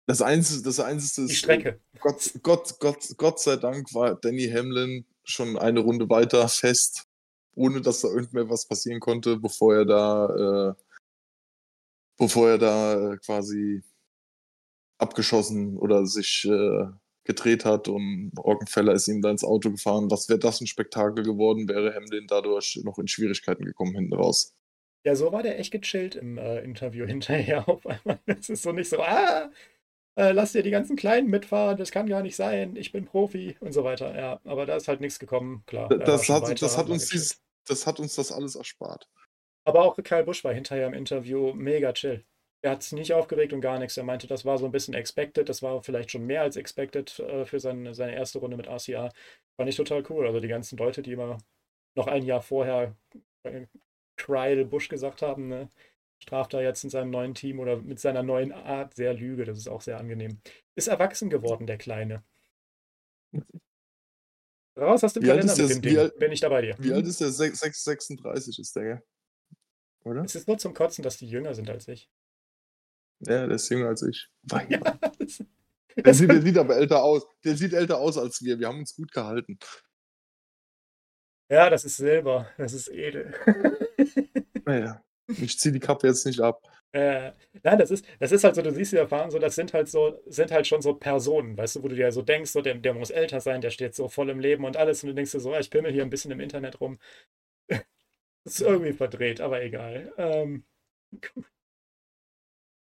[SPEAKER 2] Das Einzige, das Einzige
[SPEAKER 1] die
[SPEAKER 2] ist,
[SPEAKER 1] Strecke.
[SPEAKER 2] Gott, Gott, Gott, Gott sei Dank war Danny Hamlin schon eine Runde weiter fest, ohne dass da irgendwer was passieren konnte, bevor er da, äh, bevor er da äh, quasi abgeschossen oder sich äh, gedreht hat und Rockenfeller ist ihm da ins Auto gefahren. Was wäre das ein Spektakel geworden, wäre Hamlin dadurch noch in Schwierigkeiten gekommen hinten raus.
[SPEAKER 1] Ja, so war der echt gechillt im äh, Interview hinterher auf einmal. Das ist so nicht so, ah, äh, lass dir die ganzen Kleinen mitfahren, das kann gar nicht sein, ich bin Profi und so weiter. Ja, aber da ist halt nichts gekommen, klar.
[SPEAKER 2] Das hat,
[SPEAKER 1] weiter,
[SPEAKER 2] das, hat uns dieses, das hat uns das alles erspart.
[SPEAKER 1] Aber auch Kyle Busch war hinterher im Interview mega chill. Er hat sich nicht aufgeregt und gar nichts. Er meinte, das war so ein bisschen expected. Das war vielleicht schon mehr als expected äh, für seine, seine erste Runde mit RCA. Fand ich total cool. Also die ganzen Leute, die immer noch ein Jahr vorher äh, Kyle Busch gesagt haben, ne, straft er jetzt in seinem neuen Team oder mit seiner neuen Art sehr Lüge. Das ist auch sehr angenehm. Ist erwachsen geworden, der Kleine. Raus aus dem
[SPEAKER 2] Wie alt
[SPEAKER 1] Kalender mit dem
[SPEAKER 2] wie
[SPEAKER 1] Ding.
[SPEAKER 2] alt-
[SPEAKER 1] Bin ich da bei dir.
[SPEAKER 2] Wie alt ist der? Sech- sechs- 36 ist der, gell? Oder?
[SPEAKER 1] Es ist nur zum Kotzen, dass die jünger sind als ich.
[SPEAKER 2] Ja, der ist jünger als ich.
[SPEAKER 1] Ja,
[SPEAKER 2] Der sieht, der sieht aber älter aus. Der sieht älter aus als wir. Wir haben uns gut gehalten.
[SPEAKER 1] ja, das ist Silber. Das ist edel.
[SPEAKER 2] Naja, ich ziehe die Kappe jetzt nicht ab.
[SPEAKER 1] äh, nein, das ist, das ist halt so, du siehst die Erfahrung so, das sind halt so, sind halt schon so Personen, weißt du, wo du dir so denkst, so, der, der muss älter sein, der steht so voll im Leben und alles und du denkst dir so, ah, ich pimmel hier ein bisschen im Internet rum. Das ist irgendwie verdreht, aber egal. Ähm,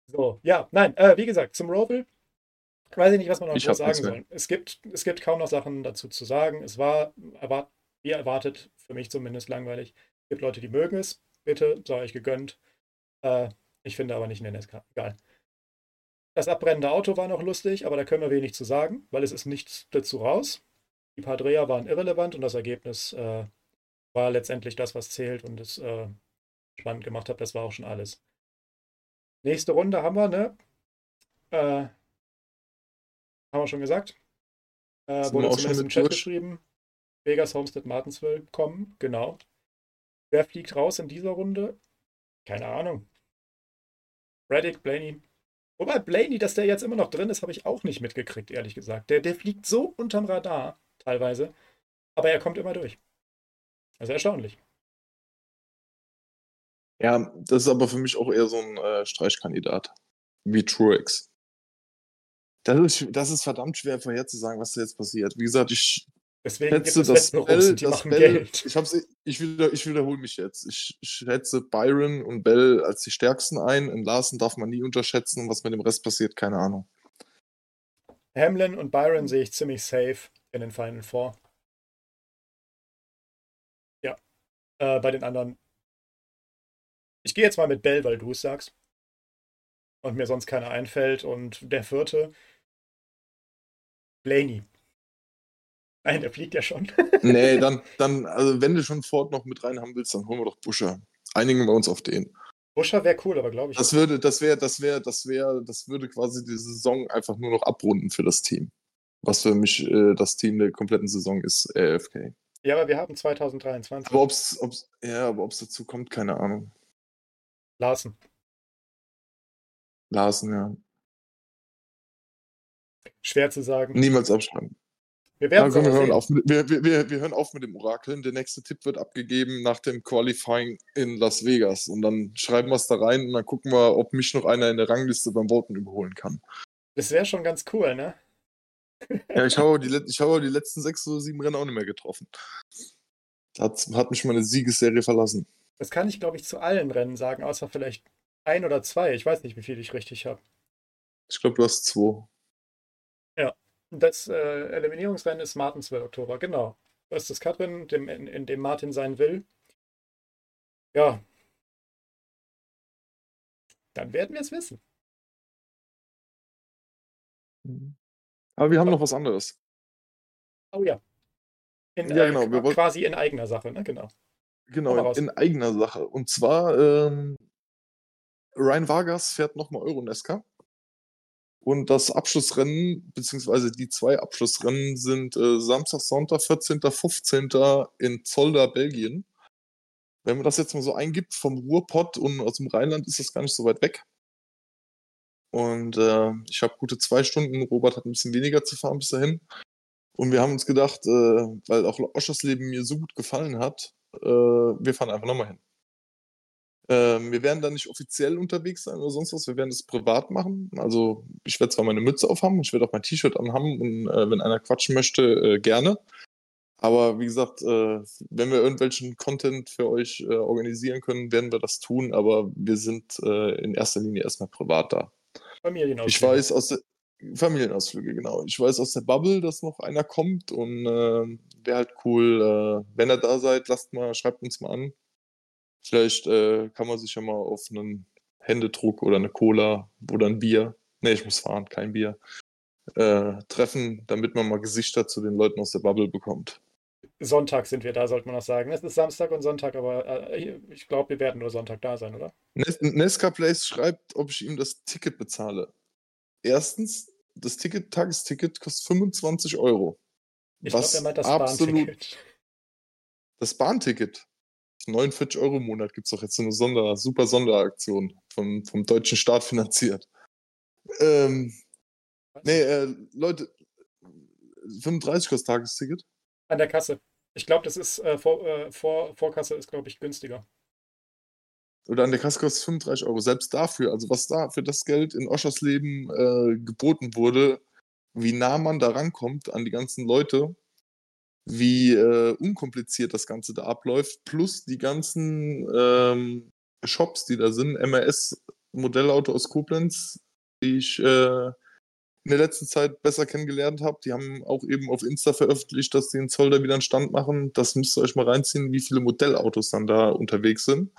[SPEAKER 1] so, ja, nein, äh, wie gesagt, zum Roval weiß ich nicht, was man noch sagen soll. Es gibt, es gibt kaum noch Sachen dazu zu sagen. Es war, erwart, wie erwartet, für mich zumindest langweilig. Es gibt Leute, die mögen es. Bitte, sei euch gegönnt. Äh, ich finde aber nicht in der NSK. Egal. Das abbrennende Auto war noch lustig, aber da können wir wenig zu sagen, weil es ist nichts dazu raus. Die paar Dreher waren irrelevant und das Ergebnis äh, war letztendlich das, was zählt und es äh, spannend gemacht hat. Das war auch schon alles. Nächste Runde haben wir, ne? Äh, haben wir schon gesagt. Äh, wurde zumindest
[SPEAKER 2] schon
[SPEAKER 1] im Chat
[SPEAKER 2] durch?
[SPEAKER 1] geschrieben. Vegas, Homestead, Martinsville kommen, genau. Wer fliegt raus in dieser Runde? Keine Ahnung. Reddick, Blaney. Wobei Blaney, dass der jetzt immer noch drin ist, habe ich auch nicht mitgekriegt, ehrlich gesagt. Der, der fliegt so unterm Radar, teilweise. Aber er kommt immer durch. Also erstaunlich.
[SPEAKER 2] Ja, das ist aber für mich auch eher so ein äh, Streichkandidat. Wie Truex. Das ist, das ist verdammt schwer vorherzusagen, was da jetzt passiert. Wie gesagt, ich
[SPEAKER 1] Deswegen
[SPEAKER 2] schätze,
[SPEAKER 1] Wettbüros
[SPEAKER 2] Bell,
[SPEAKER 1] machen
[SPEAKER 2] Bell ich, hab's, ich, wieder, ich wiederhole mich jetzt. Ich, ich schätze Byron und Bell als die stärksten ein. In Larsen darf man nie unterschätzen. Und was mit dem Rest passiert, keine Ahnung.
[SPEAKER 1] Hamlin und Byron sehe ich ziemlich safe in den Final Four. Ja. Äh, bei den anderen. Ich gehe jetzt mal mit Bell, weil du es sagst. Und mir sonst keiner einfällt. Und der vierte. Blaney. Nein, der fliegt ja schon.
[SPEAKER 2] Nee, dann, dann, also wenn du schon Ford noch mit rein haben willst, dann holen wir doch Buscher. Einigen wir uns auf den.
[SPEAKER 1] Buscher wäre cool, aber glaube ich.
[SPEAKER 2] Das würde, das wäre, das wäre, das wäre, das würde quasi die Saison einfach nur noch abrunden für das Team. Was für mich äh, das Team der kompletten Saison ist, AFK.
[SPEAKER 1] Ja, aber wir haben 2023.
[SPEAKER 2] Aber ob's, ob's, ja, aber ob es dazu kommt, keine Ahnung.
[SPEAKER 1] Larsen.
[SPEAKER 2] Larsen, ja.
[SPEAKER 1] Schwer zu sagen.
[SPEAKER 2] Niemals abschreiben.
[SPEAKER 1] Wir werden
[SPEAKER 2] Ja, komm, wir, hören auf mit, wir, wir, wir, hören auf mit dem Orakeln. Der nächste Tipp wird abgegeben nach dem Qualifying in Las Vegas. Und dann schreiben wir es da rein und dann gucken wir, ob mich noch einer in der Rangliste beim Voten überholen kann.
[SPEAKER 1] Das wäre schon ganz cool, ne?
[SPEAKER 2] Ja, ich habe die, ich habe die letzten sechs oder sieben Rennen auch nicht mehr getroffen. Da hat, hat mich meine Siegesserie verlassen.
[SPEAKER 1] Das kann ich, glaube ich, zu allen Rennen sagen, außer vielleicht ein oder zwei. Ich weiß nicht, wie viel ich richtig habe.
[SPEAKER 2] Ich glaube, du hast zwei.
[SPEAKER 1] Das äh, Eliminierungsrennen ist Martinsville Oktober, genau. Das ist das Cut-Rennen, dem, in, in dem Martin sein will. Ja. Dann werden wir es wissen.
[SPEAKER 2] Aber wir haben noch was anderes.
[SPEAKER 1] Oh ja. In,
[SPEAKER 2] Ja,
[SPEAKER 1] äh,
[SPEAKER 2] genau, wollten-
[SPEAKER 1] quasi in eigener Sache, ne? Genau.
[SPEAKER 2] Genau, in, in eigener Sache. Und zwar, ähm, Ryan Vargas fährt nochmal Euronesca. Und das Abschlussrennen, beziehungsweise die zwei Abschlussrennen sind äh, Samstag, Sonntag, 14., 15. in Zolder, Belgien. Wenn man das jetzt mal so eingibt, vom Ruhrpott und aus dem Rheinland ist das gar nicht so weit weg. Und äh, ich habe gute zwei Stunden. Robert hat ein bisschen weniger zu fahren bis dahin. Und wir haben uns gedacht, äh, weil auch Oschersleben mir so gut gefallen hat, äh, wir fahren einfach nochmal hin. Ähm, wir werden da nicht offiziell unterwegs sein oder sonst was, wir werden das privat machen. Also ich werde zwar meine Mütze aufhaben, ich werde auch mein T-Shirt anhaben und äh, wenn einer quatschen möchte, äh, gerne. Aber wie gesagt, äh, wenn wir irgendwelchen Content für euch äh, organisieren können, werden wir das tun, aber wir sind äh, in erster Linie erstmal privat da.
[SPEAKER 1] Familienausflug.
[SPEAKER 2] Ich weiß aus der Familienausflüge, genau. Ich weiß aus der Bubble, dass noch einer kommt und äh, wäre halt cool, äh, wenn ihr da seid, lasst mal, schreibt uns mal an. Vielleicht äh, kann man sich ja mal auf einen Händedruck oder eine Cola oder ein Bier, nee, ich muss fahren, kein Bier, äh, treffen, damit man mal Gesichter zu den Leuten aus der Bubble bekommt.
[SPEAKER 1] Sonntag sind wir da, sollte man noch sagen. Es ist Samstag und Sonntag, aber äh, ich glaube, wir werden nur Sonntag da sein, oder?
[SPEAKER 2] Nes Nesca Place schreibt, ob ich ihm das Ticket bezahle. Erstens, das Ticket, Tagesticket kostet 25 Euro.
[SPEAKER 1] Ich glaube, er meint das
[SPEAKER 2] absolut
[SPEAKER 1] Bahnticket.
[SPEAKER 2] Das Bahnticket. 49 Euro im Monat gibt es doch jetzt so eine Sonder, super Sonderaktion vom, vom deutschen Staat finanziert. Ähm, nee, äh, Leute, 35 kostet Tagesticket.
[SPEAKER 1] An der Kasse. Ich glaube, das ist äh, vor, äh, vor, Vorkasse ist, glaube ich, günstiger.
[SPEAKER 2] Oder an der Kasse kostet 35 Euro. Selbst dafür, also was da für das Geld in Oschersleben äh, geboten wurde, wie nah man da rankommt an die ganzen Leute, wie äh, unkompliziert das Ganze da abläuft, plus die ganzen ähm, Shops, die da sind, MRS Modellauto aus Koblenz, die ich äh, in der letzten Zeit besser kennengelernt habe. Die haben auch eben auf Insta veröffentlicht, dass die in Zoll da wieder einen Stand machen. Das müsst ihr euch mal reinziehen, wie viele Modellautos dann da unterwegs sind.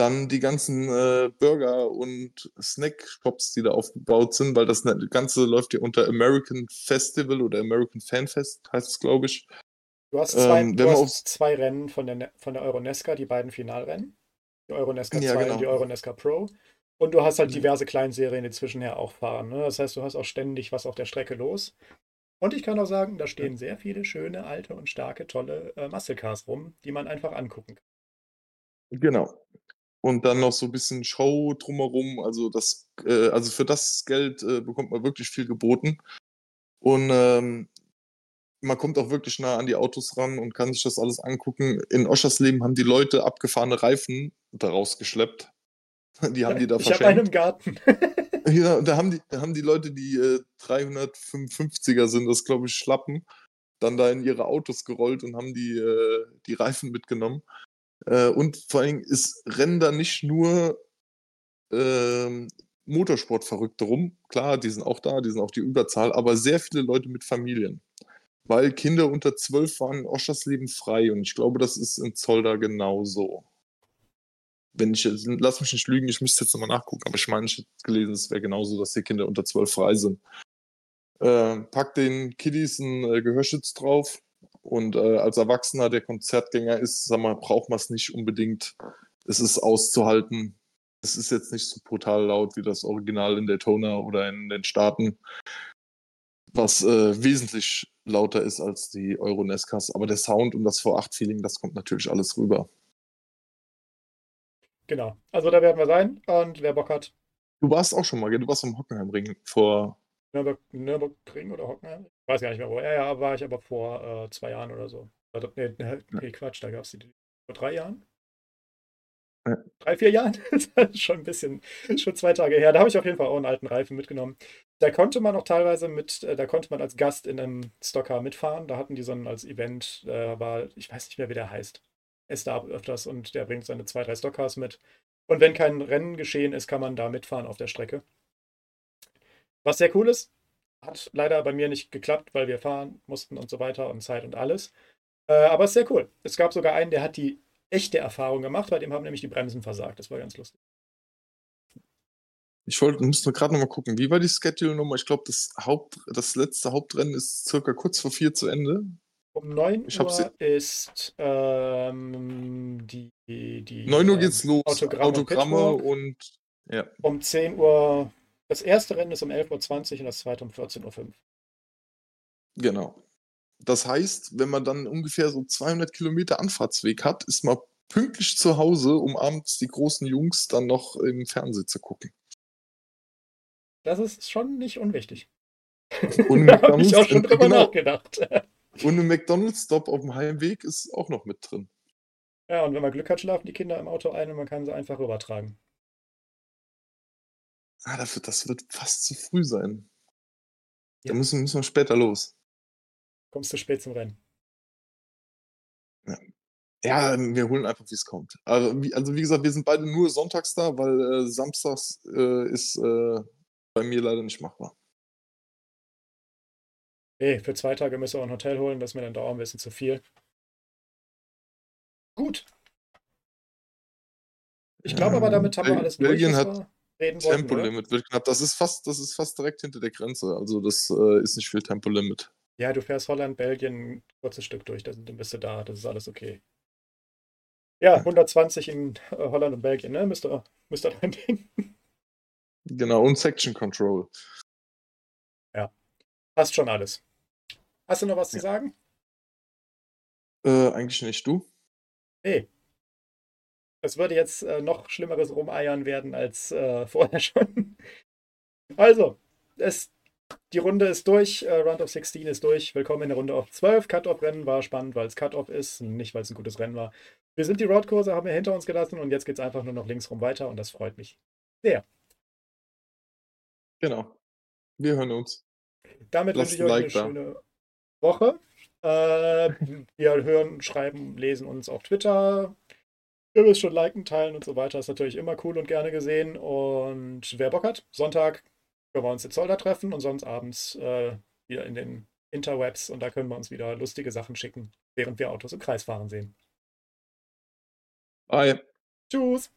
[SPEAKER 2] Dann die ganzen äh, Burger- und Snack-Shops, die da aufgebaut sind, weil das Ganze läuft ja unter American Festival oder American Fan Fest, heißt es, glaube ich.
[SPEAKER 1] Du hast zwei,
[SPEAKER 2] Ähm,
[SPEAKER 1] du hast zwei Rennen von der, Ne- von der Euronesca, die beiden Finalrennen. Die Euronesca
[SPEAKER 2] Ja,
[SPEAKER 1] 2
[SPEAKER 2] genau.
[SPEAKER 1] und die Euronesca Pro. Und du hast halt
[SPEAKER 2] Mhm.
[SPEAKER 1] diverse Kleinserien, die zwischenher auch fahren. Ne? Das heißt, du hast auch ständig was auf der Strecke los. Und ich kann auch sagen, da stehen sehr viele schöne, alte und starke, tolle äh, Muscle Cars rum, die man einfach angucken kann.
[SPEAKER 2] Genau. Und dann noch so ein bisschen Show drumherum. Also, das, äh, also für das Geld äh, bekommt man wirklich viel geboten. Und ähm, man kommt auch wirklich nah an die Autos ran und kann sich das alles angucken. In Oschersleben haben die Leute abgefahrene Reifen daraus geschleppt. Die haben die da
[SPEAKER 1] ich habe einen im
[SPEAKER 2] verschenkt.
[SPEAKER 1] Garten.
[SPEAKER 2] Ja, da haben die, da haben die Leute, die äh, 355er sind, das glaube ich Schlappen, dann da in ihre Autos gerollt und haben die, äh, die Reifen mitgenommen. Äh, und vor allem ist Rennen da nicht nur ähm, Motorsportverrückte rum. Klar, die sind auch da, die sind auch die Überzahl, aber sehr viele Leute mit Familien. Weil Kinder unter 12 waren in Oschersleben frei und ich glaube, das ist in Zolder genauso. Wenn ich, lass mich nicht lügen, ich müsste jetzt nochmal nachgucken, aber ich meine, ich hätte gelesen, es wäre genauso, dass die Kinder unter 12 frei sind. Äh, pack den Kiddies ein äh, Gehörschutz drauf und äh, als Erwachsener, der Konzertgänger ist, sag mal, braucht man es nicht unbedingt. Es ist auszuhalten. es ist jetzt nicht so brutal laut wie das Original in Daytona oder in den Staaten, was äh, wesentlich lauter ist als die Euro-Nescas. Aber der Sound und das V8-Feeling, das kommt natürlich alles rüber.
[SPEAKER 1] Genau. Also da werden wir sein und wer Bock hat.
[SPEAKER 2] Du warst auch schon mal? Du warst am Hockenheimring vor.
[SPEAKER 1] Nürburg, Nürburgring oder Hockenheim? Ich weiß gar nicht mehr wo. Ja, ja, war ich aber vor äh, zwei Jahren oder so. Nee, nee Quatsch, da gab es die vor drei Jahren. Ja. Drei, vier Jahren? das ist schon ein bisschen, schon zwei Tage her. Da habe ich auf jeden Fall auch einen alten Reifen mitgenommen. Da konnte man auch teilweise mit, äh, da konnte man als Gast in einem Stocker mitfahren. Da hatten die so ein als Event, äh, war, ich weiß nicht mehr, wie der heißt. Ist da öfters und der bringt seine zwei, drei Stockcars mit. Und wenn kein Rennen geschehen ist, kann man da mitfahren auf der Strecke. Was sehr cool ist, hat leider bei mir nicht geklappt, weil wir fahren mussten und so weiter und Zeit und alles. Äh, aber ist sehr cool. Es gab sogar einen, der hat die echte Erfahrung gemacht, bei dem haben nämlich die Bremsen versagt. Das war ganz lustig.
[SPEAKER 2] Ich wollte, musste gerade noch mal gucken, wie war die Schedule-Nummer? Ich glaube, das, das letzte Hauptrennen ist circa kurz vor vier zu Ende.
[SPEAKER 1] Um 9 ich Uhr ist ähm, die, die
[SPEAKER 2] 9 Uhr geht's ähm, los. Autogramme, Autogramme und, und, ja.
[SPEAKER 1] Um 10 Uhr. Das erste Rennen ist um 11.20 Uhr und das zweite um 14.05 Uhr.
[SPEAKER 2] Genau. Das heißt, wenn man dann ungefähr so 200 Kilometer Anfahrtsweg hat, ist man pünktlich zu Hause, um abends die großen Jungs dann noch im Fernsehen zu gucken.
[SPEAKER 1] Das ist schon nicht unwichtig. Und da habe ich auch schon drüber genau. nachgedacht.
[SPEAKER 2] Und ein McDonalds-Stop auf dem Heimweg ist auch noch mit drin.
[SPEAKER 1] Ja, und wenn man Glück hat, schlafen die Kinder im Auto ein und man kann sie einfach übertragen.
[SPEAKER 2] Ah, das wird, das wird fast zu früh sein. Ja. Da müssen, müssen wir später los.
[SPEAKER 1] Kommst du spät zum Rennen?
[SPEAKER 2] Ja, ja wir holen einfach, wie es kommt. Also wie, also wie, gesagt, wir sind beide nur sonntags da, weil äh, samstags äh, ist äh, bei mir leider nicht machbar.
[SPEAKER 1] Nee, für zwei Tage müssen wir ein Hotel holen, das ist mir dann dauert ein bisschen zu viel. Gut. Ich glaube aber, damit haben wir alles
[SPEAKER 2] Belgien durch. Belgien hat Tempolimit wird knapp. Das ist fast, das ist fast direkt hinter der Grenze. Also das äh, ist nicht viel Tempolimit.
[SPEAKER 1] Ja, du fährst Holland, Belgien ein kurzes Stück durch, dann bist du da, das ist alles okay. Ja, 120 in äh, Holland und Belgien, ne? Müsste, müsste dein Ding.
[SPEAKER 2] Genau, und Section Control.
[SPEAKER 1] Ja, passt schon alles. Hast du noch was ja. zu sagen?
[SPEAKER 2] Äh, eigentlich nicht. Du?
[SPEAKER 1] Nee. Es würde jetzt äh, noch schlimmeres Rumeiern werden als äh, vorher schon. Also, es, die Runde ist durch. Äh, Round of 16 ist durch. Willkommen in der Runde auf 12. Cut-Off-Rennen war spannend, weil es Cut-Off ist, nicht weil es ein gutes Rennen war. Wir sind die Roadkurse, haben wir hinter uns gelassen und jetzt geht es einfach nur noch links rum weiter und das freut mich sehr.
[SPEAKER 2] Genau. Wir hören uns.
[SPEAKER 1] Damit wünsche ich euch like eine da. schöne Woche. Äh, wir hören, schreiben, lesen uns auf Twitter. Ihr wisst schon, liken, teilen und so weiter. Ist natürlich immer cool und gerne gesehen. Und wer Bock hat, Sonntag können wir uns in Zolder treffen und sonst abends äh, wieder in den Interwebs und da können wir uns wieder lustige Sachen schicken, während wir Autos im Kreis fahren sehen.
[SPEAKER 2] Bye.
[SPEAKER 1] Tschüss.